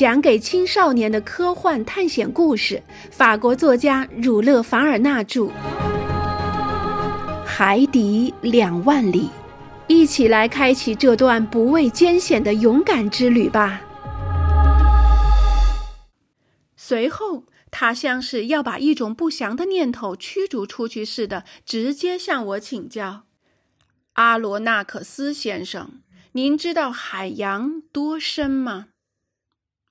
讲给青少年的科幻探险故事，法国作家儒勒·凡尔纳著，《海底两万里》，一起来开启这段不畏艰险的勇敢之旅吧。随后，他像是要把一种不祥的念头驱逐出去似的，直接向我请教：“阿罗纳克斯先生，您知道海洋多深吗？”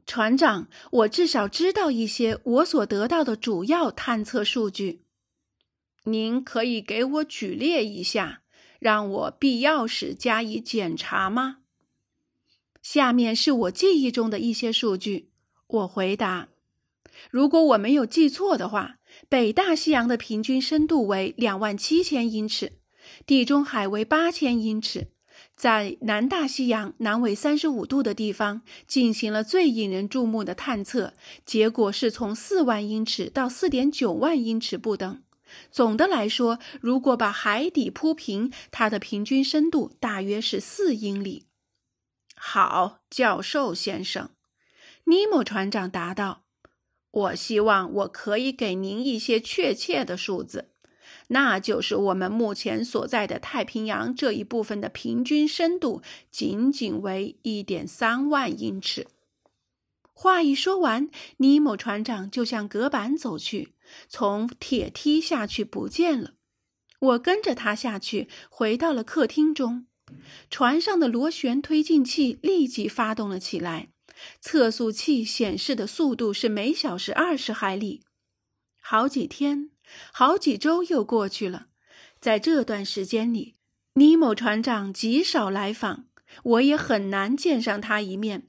船长，我至少知道一些我所得到的主要探测数据。您可以给我举列一下，让我必要时加以检查吗？下面是我记忆中的一些数据。我回答：如果我没有记错的话，北大西洋的平均深度为两万七千英尺，地中海为八千英尺。在南大西洋南纬三十五度的地方进行了最引人注目的探测，结果是从四万英尺到四点九万英尺不等。总的来说，如果把海底铺平，它的平均深度大约是四英里。好，教授先生，尼莫船长答道：“我希望我可以给您一些确切的数字。”那就是我们目前所在的太平洋这一部分的平均深度仅仅为一点三万英尺。话一说完，尼莫船长就向隔板走去，从铁梯下去不见了。我跟着他下去，回到了客厅中。船上的螺旋推进器立即发动了起来，测速器显示的速度是每小时二十海里。好几天。好几周又过去了，在这段时间里，尼某船长极少来访，我也很难见上他一面。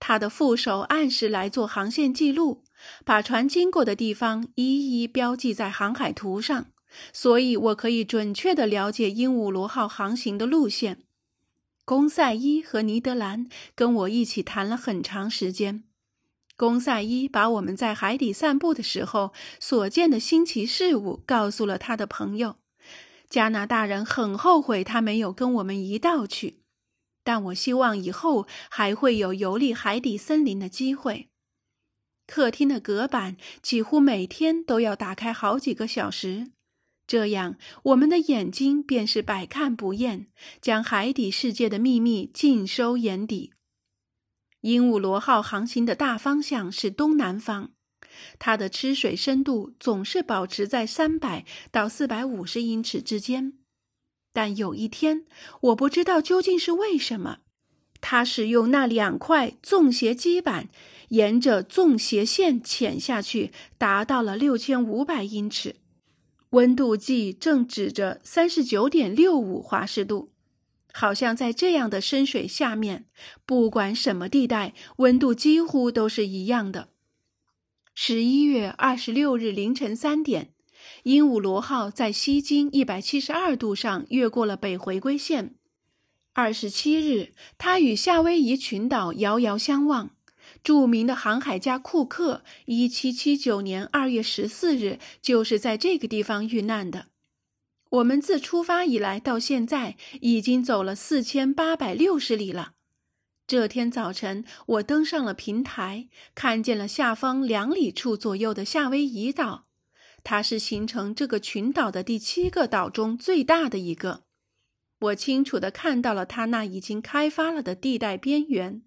他的副手按时来做航线记录，把船经过的地方一一标记在航海图上，所以我可以准确地了解鹦鹉螺号航行的路线。公赛伊和尼德兰跟我一起谈了很长时间。公赛伊把我们在海底散步的时候所见的新奇事物告诉了他的朋友。加拿大人很后悔他没有跟我们一道去，但我希望以后还会有游历海底森林的机会。客厅的隔板几乎每天都要打开好几个小时，这样我们的眼睛便是百看不厌，将海底世界的秘密尽收眼底。鹦鹉螺号航行的大方向是东南方，它的吃水深度总是保持在三百到四百五十英尺之间。但有一天，我不知道究竟是为什么，它使用那两块纵斜基板，沿着纵斜线潜下去，达到了六千五百英尺，温度计正指着三十九点六五华氏度。好像在这样的深水下面，不管什么地带，温度几乎都是一样的。十一月二十六日凌晨三点，鹦鹉螺号在西经一百七十二度上越过了北回归线。二十七日，它与夏威夷群岛遥遥相望。著名的航海家库克，一七七九年二月十四日就是在这个地方遇难的。我们自出发以来到现在已经走了四千八百六十里了。这天早晨，我登上了平台，看见了下方两里处左右的夏威夷岛，它是形成这个群岛的第七个岛中最大的一个。我清楚地看到了它那已经开发了的地带边缘。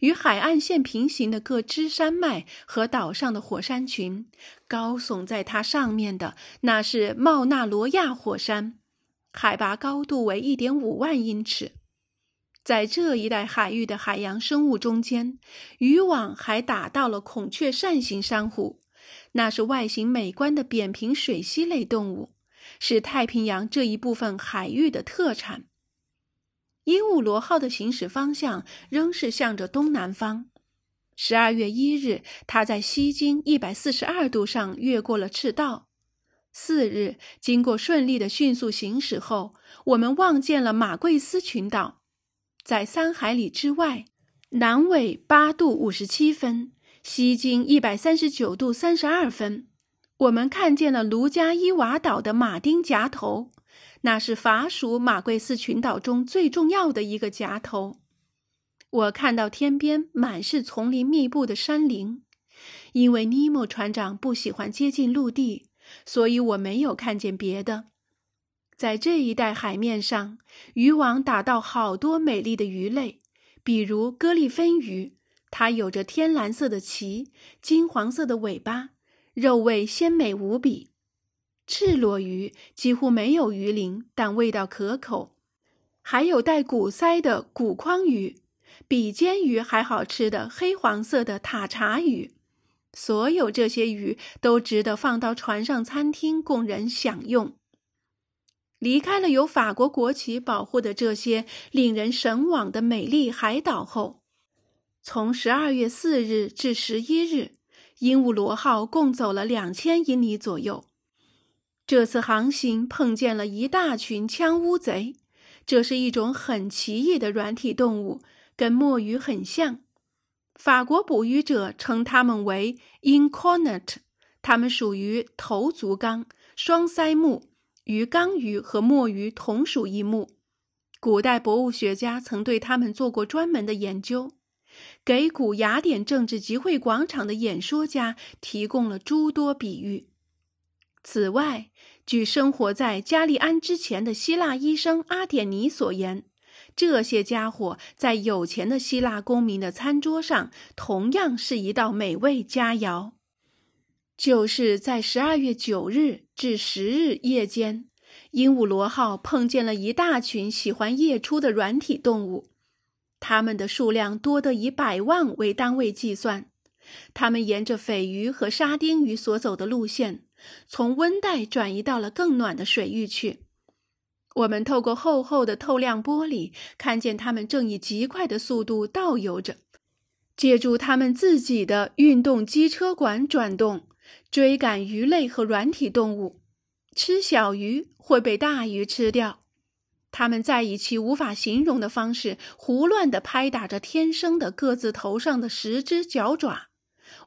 与海岸线平行的各支山脉和岛上的火山群，高耸在它上面的那是茂纳罗亚火山，海拔高度为一点五万英尺。在这一带海域的海洋生物中间，渔网还打到了孔雀扇形珊瑚，那是外形美观的扁平水栖类动物，是太平洋这一部分海域的特产。鹦鹉螺号的行驶方向仍是向着东南方。十二月一日，它在西经一百四十二度上越过了赤道。四日，经过顺利的迅速行驶后，我们望见了马贵斯群岛，在三海里之外，南纬八度五十七分，西经一百三十九度三十二分。我们看见了卢加伊瓦岛的马丁夹头。那是法属马贵斯群岛中最重要的一个夹头。我看到天边满是丛林密布的山林，因为尼莫船长不喜欢接近陆地，所以我没有看见别的。在这一带海面上，渔网打到好多美丽的鱼类，比如戈利芬鱼，它有着天蓝色的鳍、金黄色的尾巴，肉味鲜美无比；赤裸鱼几乎没有鱼鳞，但味道可口；还有带骨鳃的骨框鱼。比煎鱼还好吃的黑黄色的塔查鱼，所有这些鱼都值得放到船上餐厅供人享用。离开了由法国国旗保护的这些令人神往的美丽海岛后，从十二月四日至十一日，鹦鹉螺号共走了两千英里左右。这次航行碰见了一大群枪乌贼，这是一种很奇异的软体动物。跟墨鱼很像，法国捕鱼者称它们为 incornet，它们属于头足纲双鳃目，与缸鱼和墨鱼同属一目。古代博物学家曾对它们做过专门的研究，给古雅典政治集会广场的演说家提供了诸多比喻。此外，据生活在加利安之前的希腊医生阿典尼所言。这些家伙在有钱的希腊公民的餐桌上，同样是一道美味佳肴。就是在十二月九日至十日夜间，鹦鹉螺号碰见了一大群喜欢夜出的软体动物，它们的数量多得以百万为单位计算。它们沿着鲱鱼和沙丁鱼所走的路线，从温带转移到了更暖的水域去。我们透过厚厚的透亮玻璃，看见它们正以极快的速度倒游着，借助它们自己的运动机车管转动，追赶鱼类和软体动物。吃小鱼会被大鱼吃掉。它们在以其无法形容的方式胡乱地拍打着天生的各自头上的十只脚爪，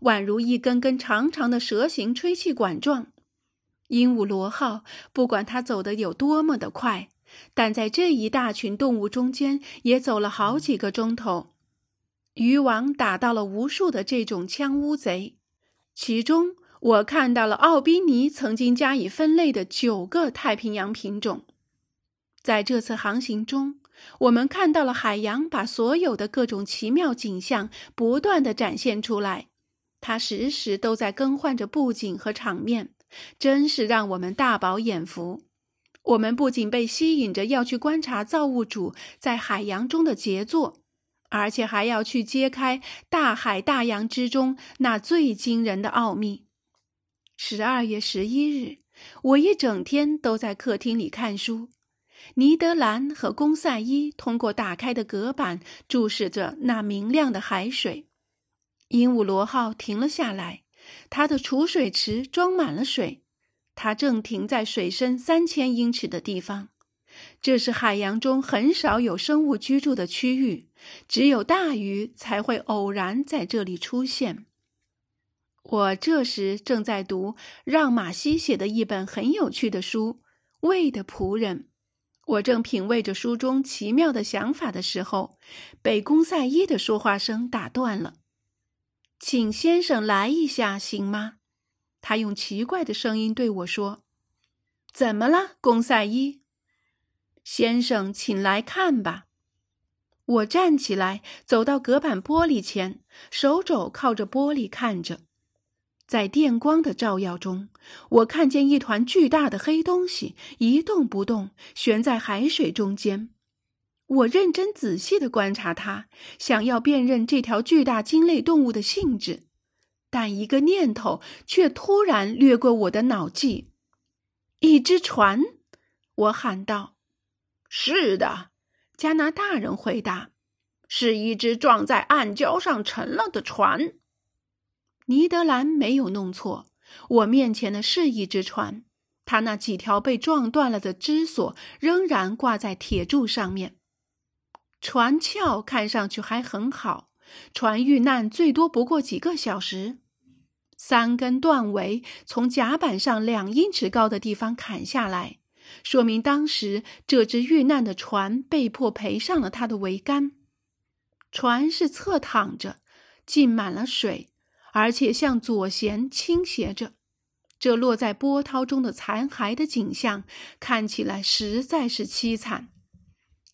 宛如一根根长长的蛇形吹气管状。鹦鹉螺号不管它走得有多么的快，但在这一大群动物中间也走了好几个钟头。渔网打到了无数的这种枪乌贼，其中我看到了奥宾尼曾经加以分类的九个太平洋品种。在这次航行中，我们看到了海洋把所有的各种奇妙景象不断的展现出来，它时时都在更换着布景和场面。真是让我们大饱眼福。我们不仅被吸引着要去观察造物主在海洋中的杰作，而且还要去揭开大海大洋之中那最惊人的奥秘。十二月十一日，我一整天都在客厅里看书。尼德兰和公赛伊通过打开的隔板注视着那明亮的海水。鹦鹉螺号停了下来。它的储水池装满了水，它正停在水深三千英尺的地方。这是海洋中很少有生物居住的区域，只有大鱼才会偶然在这里出现。我这时正在读让·马西写的一本很有趣的书《胃的仆人》，我正品味着书中奇妙的想法的时候，被公赛伊的说话声打断了。请先生来一下，行吗？他用奇怪的声音对我说：“怎么了，公赛伊先生？请来看吧。”我站起来，走到隔板玻璃前，手肘靠着玻璃看着。在电光的照耀中，我看见一团巨大的黑东西一动不动，悬在海水中间。我认真仔细的观察它，想要辨认这条巨大鲸类动物的性质，但一个念头却突然掠过我的脑际：一只船！我喊道：“是的。”加拿大人回答：“是一只撞在暗礁上沉了的船。”尼德兰没有弄错，我面前的是一只船，它那几条被撞断了的支索仍然挂在铁柱上面。船壳看上去还很好，船遇难最多不过几个小时。三根断尾从甲板上两英尺高的地方砍下来，说明当时这只遇难的船被迫赔上了它的桅杆。船是侧躺着，浸满了水，而且向左舷倾斜着。这落在波涛中的残骸的景象，看起来实在是凄惨。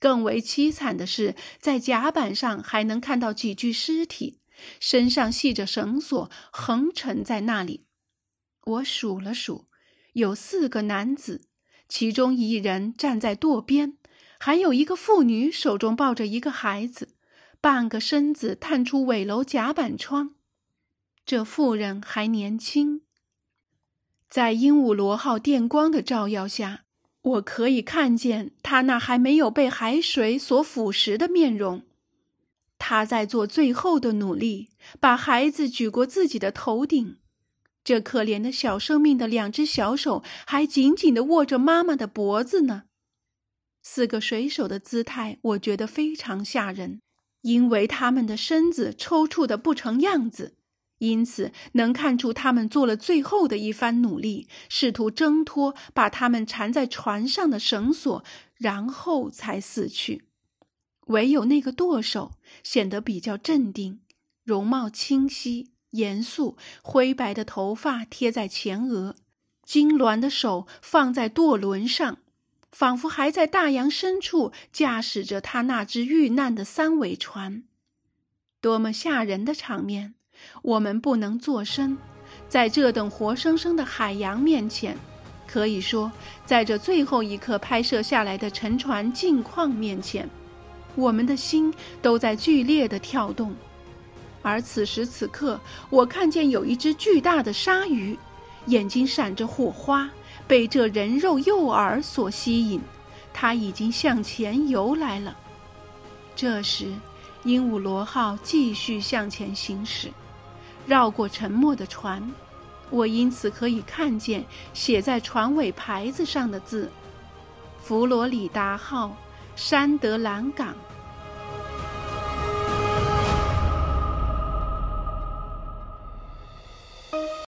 更为凄惨的是，在甲板上还能看到几具尸体，身上系着绳索，横沉在那里。我数了数，有四个男子，其中一人站在舵边，还有一个妇女手中抱着一个孩子，半个身子探出尾楼甲板窗。这妇人还年轻。在鹦鹉螺号电光的照耀下，我可以看见他那还没有被海水所腐蚀的面容。他在做最后的努力，把孩子举过自己的头顶。这可怜的小生命的两只小手还紧紧地握着妈妈的脖子呢。四个水手的姿态，我觉得非常吓人，因为他们的身子抽搐的不成样子。因此，能看出他们做了最后的一番努力，试图挣脱把他们缠在船上的绳索，然后才死去。唯有那个舵手显得比较镇定，容貌清晰、严肃，灰白的头发贴在前额，痉挛的手放在舵轮上，仿佛还在大洋深处驾驶着他那只遇难的三桅船。多么吓人的场面！我们不能作声，在这等活生生的海洋面前，可以说，在这最后一刻拍摄下来的沉船境况面前，我们的心都在剧烈的跳动。而此时此刻，我看见有一只巨大的鲨鱼，眼睛闪着火花，被这人肉诱饵所吸引，它已经向前游来了。这时，鹦鹉螺号继续向前行驶。绕过沉没的船，我因此可以看见写在船尾牌子上的字：“佛罗里达号，山德兰港。”